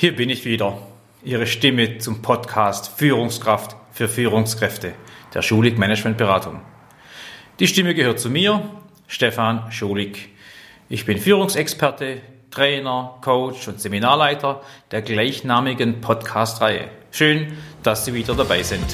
Hier bin ich wieder, Ihre Stimme zum Podcast Führungskraft für Führungskräfte der Schulig Management Beratung. Die Stimme gehört zu mir, Stefan Schulig. Ich bin Führungsexperte, Trainer, Coach und Seminarleiter der gleichnamigen Podcast-Reihe. Schön, dass Sie wieder dabei sind.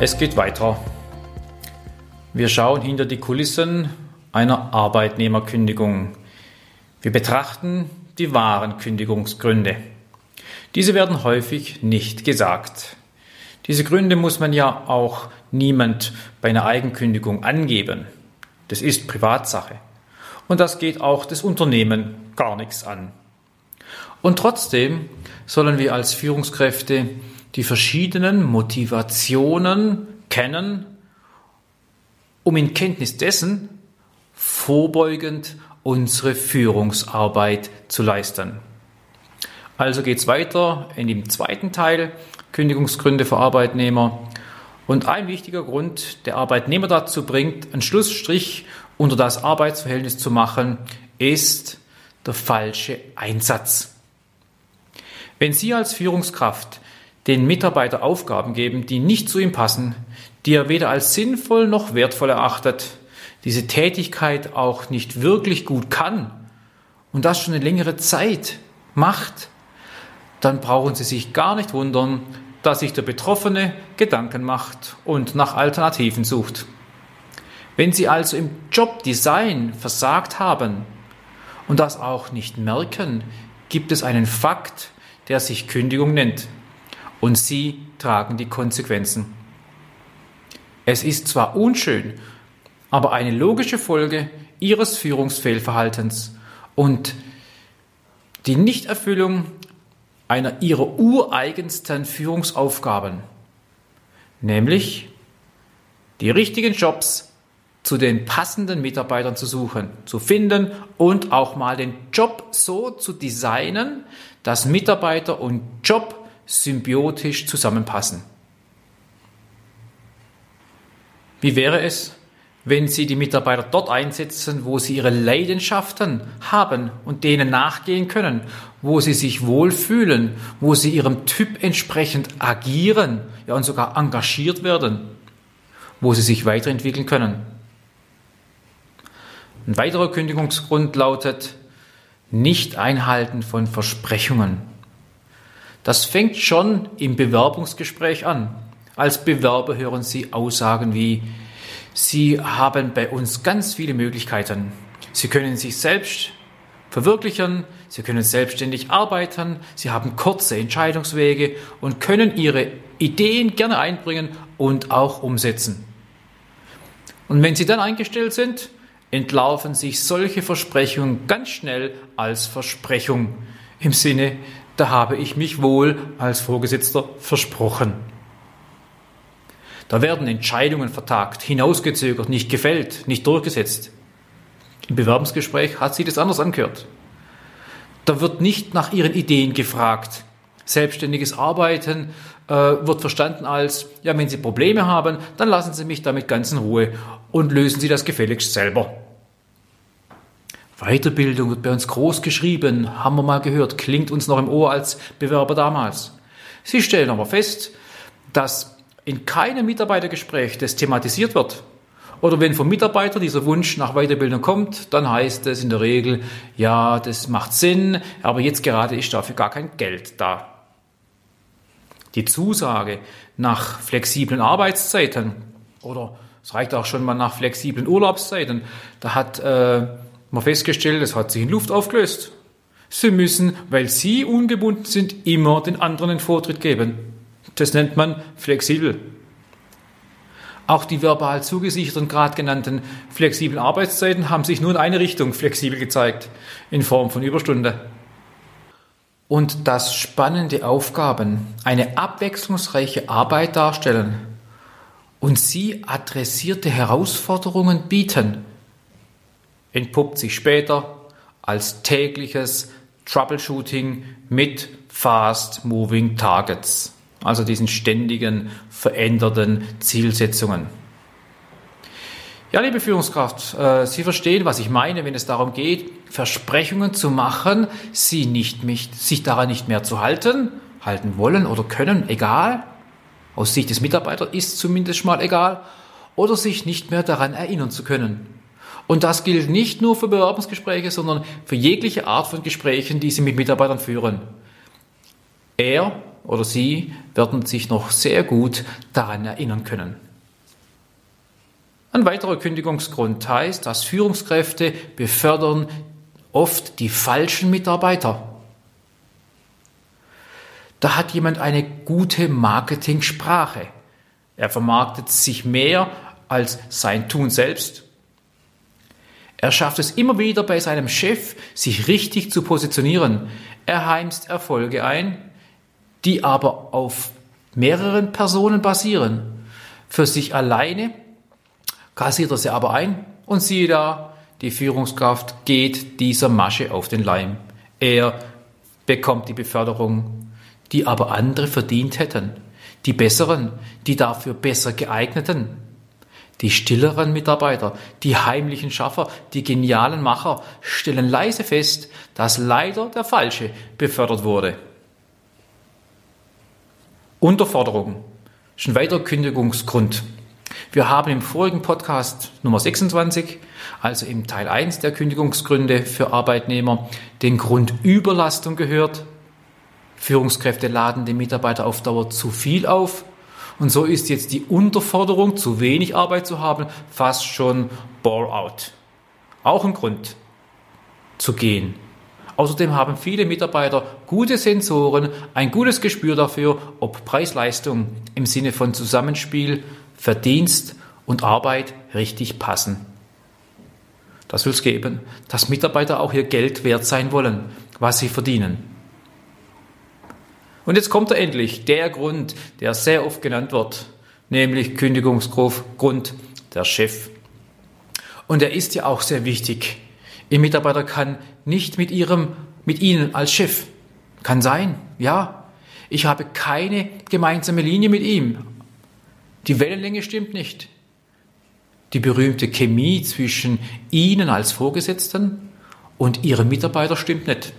Es geht weiter. Wir schauen hinter die Kulissen einer Arbeitnehmerkündigung. Wir betrachten die wahren Kündigungsgründe. Diese werden häufig nicht gesagt. Diese Gründe muss man ja auch niemand bei einer Eigenkündigung angeben. Das ist Privatsache. Und das geht auch das Unternehmen gar nichts an. Und trotzdem sollen wir als Führungskräfte die verschiedenen Motivationen kennen, um in Kenntnis dessen vorbeugend unsere Führungsarbeit zu leisten. Also geht es weiter in dem zweiten Teil Kündigungsgründe für Arbeitnehmer. Und ein wichtiger Grund, der Arbeitnehmer dazu bringt, einen Schlussstrich unter das Arbeitsverhältnis zu machen, ist der falsche Einsatz. Wenn Sie als Führungskraft den Mitarbeiter Aufgaben geben, die nicht zu ihm passen, die er weder als sinnvoll noch wertvoll erachtet, diese Tätigkeit auch nicht wirklich gut kann und das schon eine längere Zeit macht, dann brauchen Sie sich gar nicht wundern, dass sich der Betroffene Gedanken macht und nach Alternativen sucht. Wenn Sie also im Jobdesign versagt haben und das auch nicht merken, gibt es einen Fakt, der sich Kündigung nennt und sie tragen die Konsequenzen. Es ist zwar unschön, aber eine logische Folge ihres Führungsfehlverhaltens und die Nichterfüllung einer ihrer ureigensten Führungsaufgaben, nämlich die richtigen Jobs zu den passenden Mitarbeitern zu suchen, zu finden und auch mal den Job so zu designen, dass Mitarbeiter und Job symbiotisch zusammenpassen. Wie wäre es, wenn Sie die Mitarbeiter dort einsetzen, wo sie ihre Leidenschaften haben und denen nachgehen können, wo sie sich wohlfühlen, wo sie ihrem Typ entsprechend agieren ja, und sogar engagiert werden, wo sie sich weiterentwickeln können. Ein weiterer Kündigungsgrund lautet Nicht-Einhalten von Versprechungen. Das fängt schon im Bewerbungsgespräch an. Als Bewerber hören Sie Aussagen wie, Sie haben bei uns ganz viele Möglichkeiten. Sie können sich selbst verwirklichen, Sie können selbstständig arbeiten, Sie haben kurze Entscheidungswege und können Ihre Ideen gerne einbringen und auch umsetzen. Und wenn Sie dann eingestellt sind, entlaufen sich solche Versprechungen ganz schnell als Versprechung im Sinne, da habe ich mich wohl als Vorgesetzter versprochen. Da werden Entscheidungen vertagt, hinausgezögert, nicht gefällt, nicht durchgesetzt. Im Bewerbungsgespräch hat sie das anders angehört. Da wird nicht nach ihren Ideen gefragt. Selbstständiges Arbeiten äh, wird verstanden als, ja, wenn Sie Probleme haben, dann lassen Sie mich damit ganz in Ruhe und lösen Sie das gefälligst selber. Weiterbildung wird bei uns groß geschrieben, haben wir mal gehört, klingt uns noch im Ohr als Bewerber damals. Sie stellen aber fest, dass in keinem Mitarbeitergespräch das thematisiert wird. Oder wenn vom Mitarbeiter dieser Wunsch nach Weiterbildung kommt, dann heißt es in der Regel, ja, das macht Sinn, aber jetzt gerade ist dafür gar kein Geld da. Die Zusage nach flexiblen Arbeitszeiten oder es reicht auch schon mal nach flexiblen Urlaubszeiten, da hat äh, man festgestellt, es hat sich in Luft aufgelöst. Sie müssen, weil Sie ungebunden sind, immer den anderen den Vortritt geben. Das nennt man flexibel. Auch die verbal zugesicherten, gerade genannten flexiblen Arbeitszeiten haben sich nur in eine Richtung flexibel gezeigt, in Form von Überstunde. Und dass spannende Aufgaben eine abwechslungsreiche Arbeit darstellen und sie adressierte Herausforderungen bieten, entpuppt sich später als tägliches Troubleshooting mit Fast Moving Targets, also diesen ständigen veränderten Zielsetzungen. Ja, liebe Führungskraft, äh, Sie verstehen, was ich meine, wenn es darum geht, Versprechungen zu machen, sie nicht, sich daran nicht mehr zu halten, halten wollen oder können, egal. Aus Sicht des Mitarbeiters ist zumindest mal egal. Oder sich nicht mehr daran erinnern zu können. Und das gilt nicht nur für Bewerbungsgespräche, sondern für jegliche Art von Gesprächen, die Sie mit Mitarbeitern führen. Er oder sie werden sich noch sehr gut daran erinnern können. Ein weiterer Kündigungsgrund heißt, dass Führungskräfte befördern oft die falschen Mitarbeiter. Da hat jemand eine gute Marketingsprache. Er vermarktet sich mehr als sein Tun selbst. Er schafft es immer wieder bei seinem Chef, sich richtig zu positionieren. Er heimst Erfolge ein, die aber auf mehreren Personen basieren. Für sich alleine kassiert er sie aber ein und siehe da, die Führungskraft geht dieser Masche auf den Leim. Er bekommt die Beförderung, die aber andere verdient hätten. Die besseren, die dafür besser geeigneten. Die stilleren Mitarbeiter, die heimlichen Schaffer, die genialen Macher stellen leise fest, dass leider der Falsche befördert wurde. Unterforderung ist ein weiterer Kündigungsgrund. Wir haben im vorigen Podcast Nummer 26, also im Teil 1 der Kündigungsgründe für Arbeitnehmer, den Grund Überlastung gehört. Führungskräfte laden den Mitarbeiter auf Dauer zu viel auf. Und so ist jetzt die Unterforderung, zu wenig Arbeit zu haben, fast schon Bore-out. Auch ein Grund zu gehen. Außerdem haben viele Mitarbeiter gute Sensoren, ein gutes Gespür dafür, ob Preis-Leistung im Sinne von Zusammenspiel Verdienst und Arbeit richtig passen. Das will es geben, dass Mitarbeiter auch ihr Geld wert sein wollen, was sie verdienen. Und jetzt kommt er endlich, der Grund, der sehr oft genannt wird, nämlich Kündigungsgrund der Chef. Und er ist ja auch sehr wichtig. Ihr Mitarbeiter kann nicht mit ihrem, mit Ihnen als Chef. Kann sein, ja. Ich habe keine gemeinsame Linie mit ihm, die Wellenlänge stimmt nicht. Die berühmte Chemie zwischen Ihnen als Vorgesetzten und Ihrem Mitarbeiter stimmt nicht.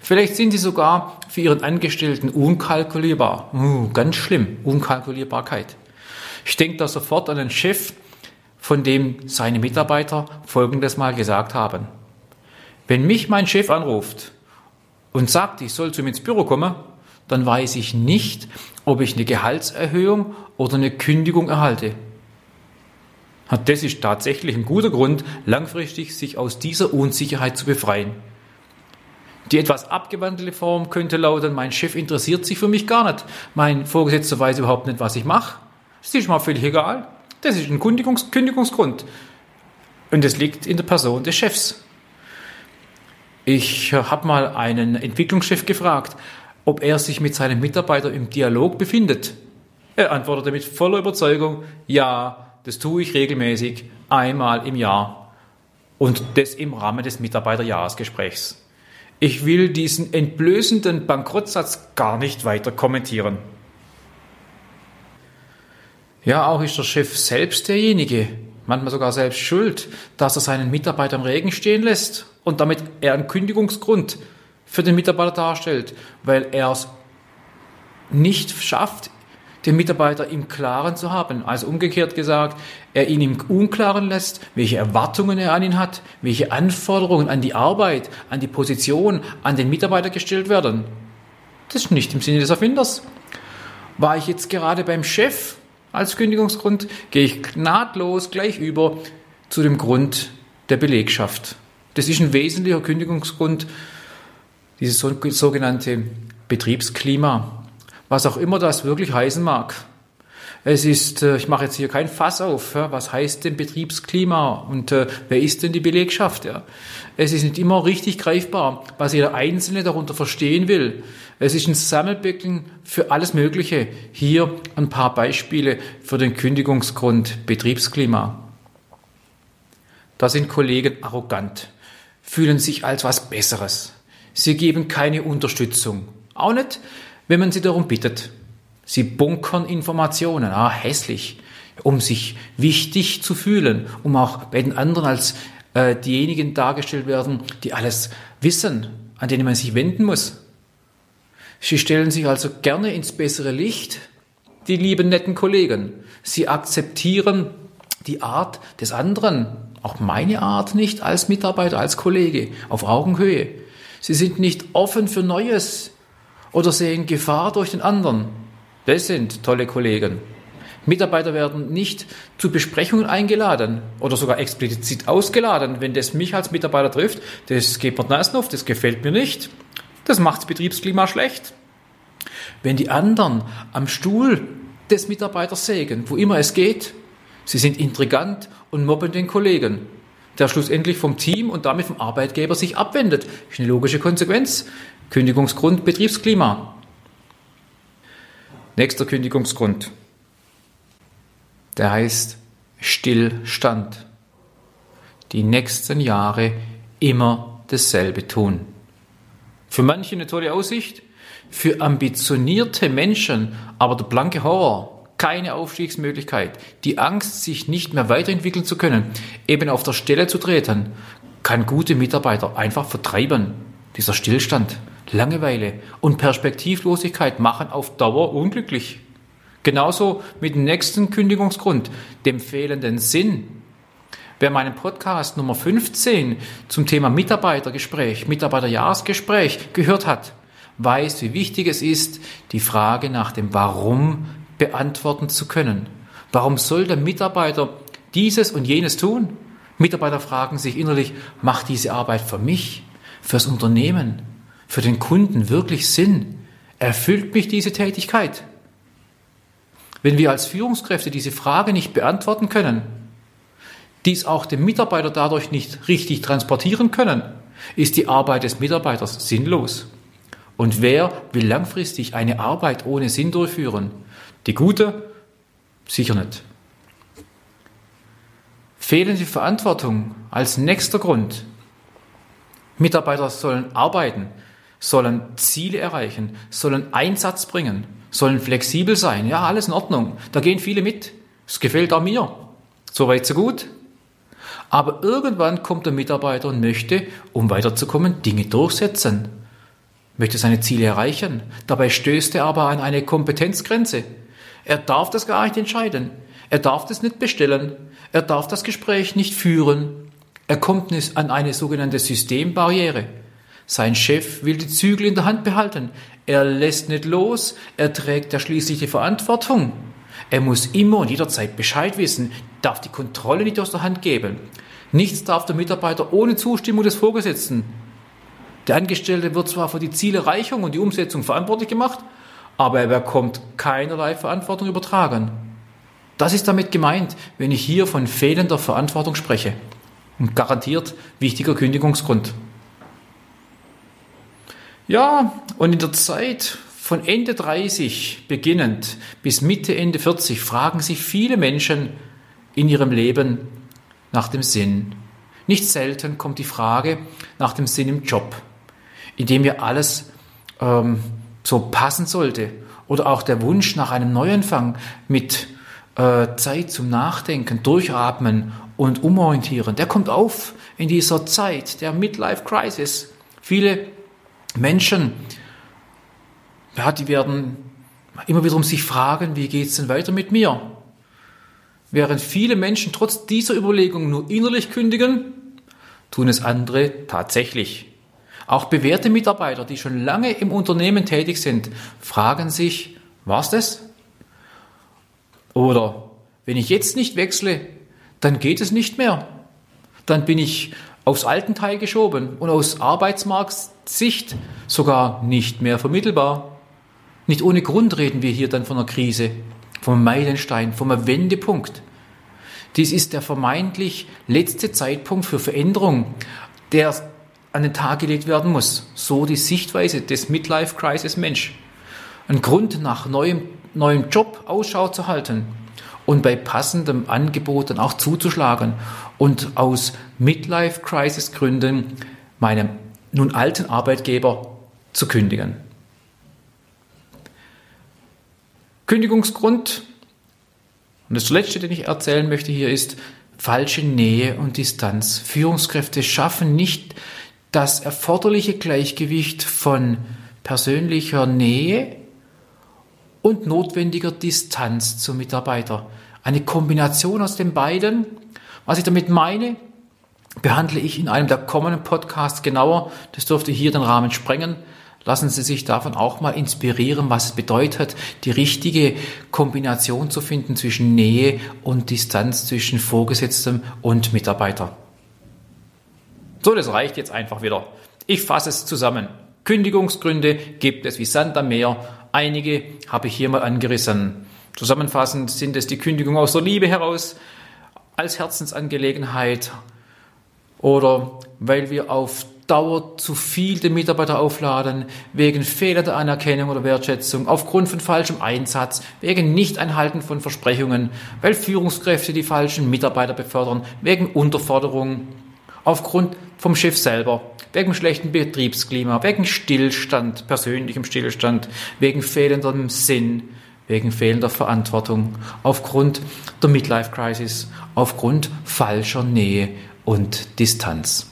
Vielleicht sind Sie sogar für Ihren Angestellten unkalkulierbar. Uh, ganz schlimm, Unkalkulierbarkeit. Ich denke da sofort an einen Chef, von dem seine Mitarbeiter Folgendes mal gesagt haben. Wenn mich mein Chef anruft und sagt, ich soll zu ihm ins Büro kommen, dann weiß ich nicht, ob ich eine Gehaltserhöhung oder eine Kündigung erhalte. Das ist tatsächlich ein guter Grund, langfristig sich aus dieser Unsicherheit zu befreien. Die etwas abgewandelte Form könnte lauten, mein Chef interessiert sich für mich gar nicht. Mein Vorgesetzter weiß überhaupt nicht, was ich mache. Das ist mir völlig egal. Das ist ein Kündigungs Kündigungsgrund. Und es liegt in der Person des Chefs. Ich habe mal einen Entwicklungschef gefragt, ob er sich mit seinem Mitarbeiter im Dialog befindet. Er antwortete mit voller Überzeugung, ja, das tue ich regelmäßig, einmal im Jahr. Und das im Rahmen des Mitarbeiterjahresgesprächs. Ich will diesen entblößenden Bankrottsatz gar nicht weiter kommentieren. Ja, auch ist der Chef selbst derjenige, manchmal sogar selbst schuld, dass er seinen Mitarbeiter im Regen stehen lässt und damit er einen Kündigungsgrund für den Mitarbeiter darstellt, weil er es nicht schafft, den Mitarbeiter im Klaren zu haben. Also umgekehrt gesagt, er ihn im Unklaren lässt, welche Erwartungen er an ihn hat, welche Anforderungen an die Arbeit, an die Position, an den Mitarbeiter gestellt werden. Das ist nicht im Sinne des Erfinders. War ich jetzt gerade beim Chef als Kündigungsgrund, gehe ich nahtlos gleich über zu dem Grund der Belegschaft. Das ist ein wesentlicher Kündigungsgrund dieses sogenannte Betriebsklima, was auch immer das wirklich heißen mag. Es ist, äh, ich mache jetzt hier kein Fass auf, was heißt denn Betriebsklima und äh, wer ist denn die Belegschaft? Es ist nicht immer richtig greifbar, was jeder Einzelne darunter verstehen will. Es ist ein Sammelbecken für alles Mögliche. Hier ein paar Beispiele für den Kündigungsgrund Betriebsklima. Da sind Kollegen arrogant fühlen sich als was Besseres. Sie geben keine Unterstützung. Auch nicht, wenn man sie darum bittet. Sie bunkern Informationen, ah, hässlich, um sich wichtig zu fühlen, um auch bei den anderen als äh, diejenigen dargestellt werden, die alles wissen, an denen man sich wenden muss. Sie stellen sich also gerne ins bessere Licht, die lieben netten Kollegen. Sie akzeptieren die Art des anderen, auch meine Art nicht als Mitarbeiter, als Kollege, auf Augenhöhe. Sie sind nicht offen für Neues oder sehen Gefahr durch den anderen. Das sind tolle Kollegen. Mitarbeiter werden nicht zu Besprechungen eingeladen oder sogar explizit ausgeladen. Wenn das mich als Mitarbeiter trifft, das geht mir nass auf, das gefällt mir nicht. Das macht das Betriebsklima schlecht. Wenn die anderen am Stuhl des Mitarbeiters sägen, wo immer es geht, sie sind intrigant und mobben den Kollegen, der schlussendlich vom Team und damit vom Arbeitgeber sich abwendet. Das ist eine logische Konsequenz. Kündigungsgrund Betriebsklima. Nächster Kündigungsgrund. Der heißt Stillstand. Die nächsten Jahre immer dasselbe tun. Für manche eine tolle Aussicht, für ambitionierte Menschen aber der blanke Horror. Keine Aufstiegsmöglichkeit. Die Angst, sich nicht mehr weiterentwickeln zu können, eben auf der Stelle zu treten, kann gute Mitarbeiter einfach vertreiben. Dieser Stillstand, Langeweile und Perspektivlosigkeit machen auf Dauer unglücklich. Genauso mit dem nächsten Kündigungsgrund, dem fehlenden Sinn. Wer meinen Podcast Nummer 15 zum Thema Mitarbeitergespräch, Mitarbeiterjahresgespräch gehört hat, weiß, wie wichtig es ist, die Frage nach dem Warum beantworten zu können. Warum soll der Mitarbeiter dieses und jenes tun? Mitarbeiter fragen sich innerlich, macht diese Arbeit für mich, fürs Unternehmen, für den Kunden wirklich Sinn? Erfüllt mich diese Tätigkeit? Wenn wir als Führungskräfte diese Frage nicht beantworten können, dies auch dem Mitarbeiter dadurch nicht richtig transportieren können, ist die Arbeit des Mitarbeiters sinnlos. Und wer will langfristig eine Arbeit ohne Sinn durchführen? Die gute? Sicher nicht. Fehlende Verantwortung als nächster Grund. Mitarbeiter sollen arbeiten, sollen Ziele erreichen, sollen Einsatz bringen, sollen flexibel sein. Ja, alles in Ordnung. Da gehen viele mit. Es gefällt auch mir. So weit, so gut. Aber irgendwann kommt der Mitarbeiter und möchte, um weiterzukommen, Dinge durchsetzen. Möchte seine Ziele erreichen. Dabei stößt er aber an eine Kompetenzgrenze. Er darf das gar nicht entscheiden. Er darf das nicht bestellen. Er darf das Gespräch nicht führen. Er kommt an eine sogenannte Systembarriere. Sein Chef will die Zügel in der Hand behalten. Er lässt nicht los, er trägt ja schließlich die Verantwortung. Er muss immer und jederzeit Bescheid wissen, darf die Kontrolle nicht aus der Hand geben. Nichts darf der Mitarbeiter ohne Zustimmung des Vorgesetzten. Der Angestellte wird zwar für die Zielerreichung und die Umsetzung verantwortlich gemacht, aber er bekommt keinerlei Verantwortung übertragen. Das ist damit gemeint, wenn ich hier von fehlender Verantwortung spreche. Und garantiert wichtiger Kündigungsgrund. Ja, und in der Zeit von Ende 30 beginnend bis Mitte, Ende 40 fragen sich viele Menschen in ihrem Leben nach dem Sinn. Nicht selten kommt die Frage nach dem Sinn im Job, in dem ja alles ähm, so passen sollte. Oder auch der Wunsch nach einem Neuanfang mit äh, Zeit zum Nachdenken, Durchatmen und Umorientieren. Der kommt auf in dieser Zeit der Midlife Crisis. Viele Menschen, ja, die werden immer wieder um sich fragen, wie geht es denn weiter mit mir? Während viele Menschen trotz dieser Überlegung nur innerlich kündigen, tun es andere tatsächlich. Auch bewährte Mitarbeiter, die schon lange im Unternehmen tätig sind, fragen sich, war's das? Oder wenn ich jetzt nicht wechsle, dann geht es nicht mehr. Dann bin ich aufs Altenteil geschoben und aus Arbeitsmarktsicht sogar nicht mehr vermittelbar. Nicht ohne Grund reden wir hier dann von einer Krise, vom Meilenstein, vom Wendepunkt. Dies ist der vermeintlich letzte Zeitpunkt für Veränderung, der an den Tag gelegt werden muss. So die Sichtweise des Midlife Crisis Mensch. Ein Grund nach neuem, neuem Job Ausschau zu halten und bei passendem Angebot dann auch zuzuschlagen und aus Midlife-Crisis-Gründen meinem nun alten Arbeitgeber zu kündigen. Kündigungsgrund, und das letzte, den ich erzählen möchte hier ist, falsche Nähe und Distanz. Führungskräfte schaffen nicht das erforderliche Gleichgewicht von persönlicher Nähe und notwendiger Distanz zum Mitarbeiter. Eine Kombination aus den beiden. Was ich damit meine, behandle ich in einem der kommenden Podcasts genauer. Das dürfte hier den Rahmen sprengen. Lassen Sie sich davon auch mal inspirieren, was es bedeutet, die richtige Kombination zu finden zwischen Nähe und Distanz zwischen Vorgesetztem und Mitarbeiter. So, das reicht jetzt einfach wieder. Ich fasse es zusammen. Kündigungsgründe gibt es wie Sand am Meer. Einige habe ich hier mal angerissen. Zusammenfassend sind es die Kündigung aus der Liebe heraus, als Herzensangelegenheit oder weil wir auf Dauer zu viel den Mitarbeiter aufladen, wegen fehlender Anerkennung oder Wertschätzung, aufgrund von falschem Einsatz, wegen Nicht-Einhalten von Versprechungen, weil Führungskräfte die falschen Mitarbeiter befördern, wegen Unterforderung, aufgrund vom Chef selber, wegen schlechtem Betriebsklima, wegen Stillstand, persönlichem Stillstand, wegen fehlendem Sinn, wegen fehlender Verantwortung, aufgrund der Midlife Crisis, aufgrund falscher Nähe und Distanz.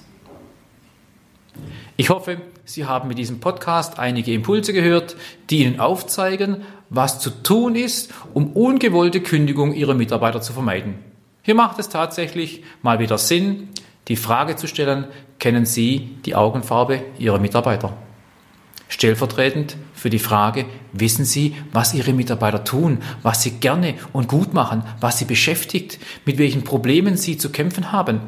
Ich hoffe, Sie haben mit diesem Podcast einige Impulse gehört, die Ihnen aufzeigen, was zu tun ist, um ungewollte Kündigung Ihrer Mitarbeiter zu vermeiden. Hier macht es tatsächlich mal wieder Sinn, die Frage zu stellen, kennen Sie die Augenfarbe Ihrer Mitarbeiter? Stellvertretend für die Frage, wissen Sie, was Ihre Mitarbeiter tun, was sie gerne und gut machen, was sie beschäftigt, mit welchen Problemen sie zu kämpfen haben,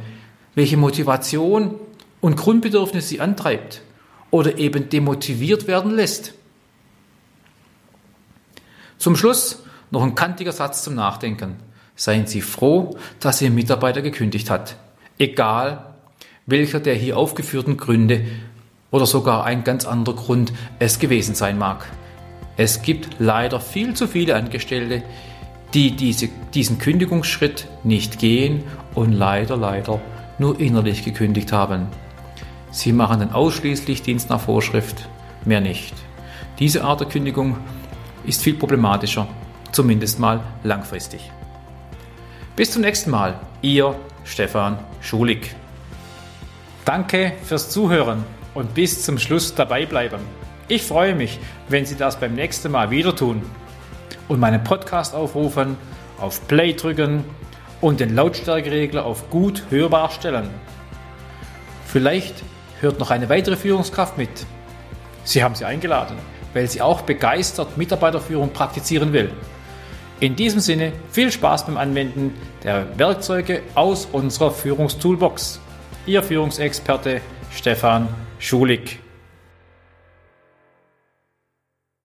welche Motivation und Grundbedürfnis sie antreibt oder eben demotiviert werden lässt. Zum Schluss noch ein kantiger Satz zum Nachdenken. Seien Sie froh, dass Ihr Mitarbeiter gekündigt hat. Egal, welcher der hier aufgeführten Gründe oder sogar ein ganz anderer Grund es gewesen sein mag. Es gibt leider viel zu viele Angestellte, die diese, diesen Kündigungsschritt nicht gehen und leider, leider nur innerlich gekündigt haben. Sie machen dann ausschließlich Dienst nach Vorschrift, mehr nicht. Diese Art der Kündigung ist viel problematischer, zumindest mal langfristig. Bis zum nächsten Mal, Ihr Stefan Schulig. Danke fürs Zuhören und bis zum Schluss dabei bleiben. Ich freue mich, wenn Sie das beim nächsten Mal wieder tun und meinen Podcast aufrufen, auf Play drücken und den Lautstärkeregler auf gut hörbar stellen. Vielleicht hört noch eine weitere Führungskraft mit. Sie haben sie eingeladen, weil sie auch begeistert Mitarbeiterführung praktizieren will. In diesem Sinne viel Spaß beim Anwenden der Werkzeuge aus unserer Führungstoolbox. Ihr Führungsexperte Stefan Schulig.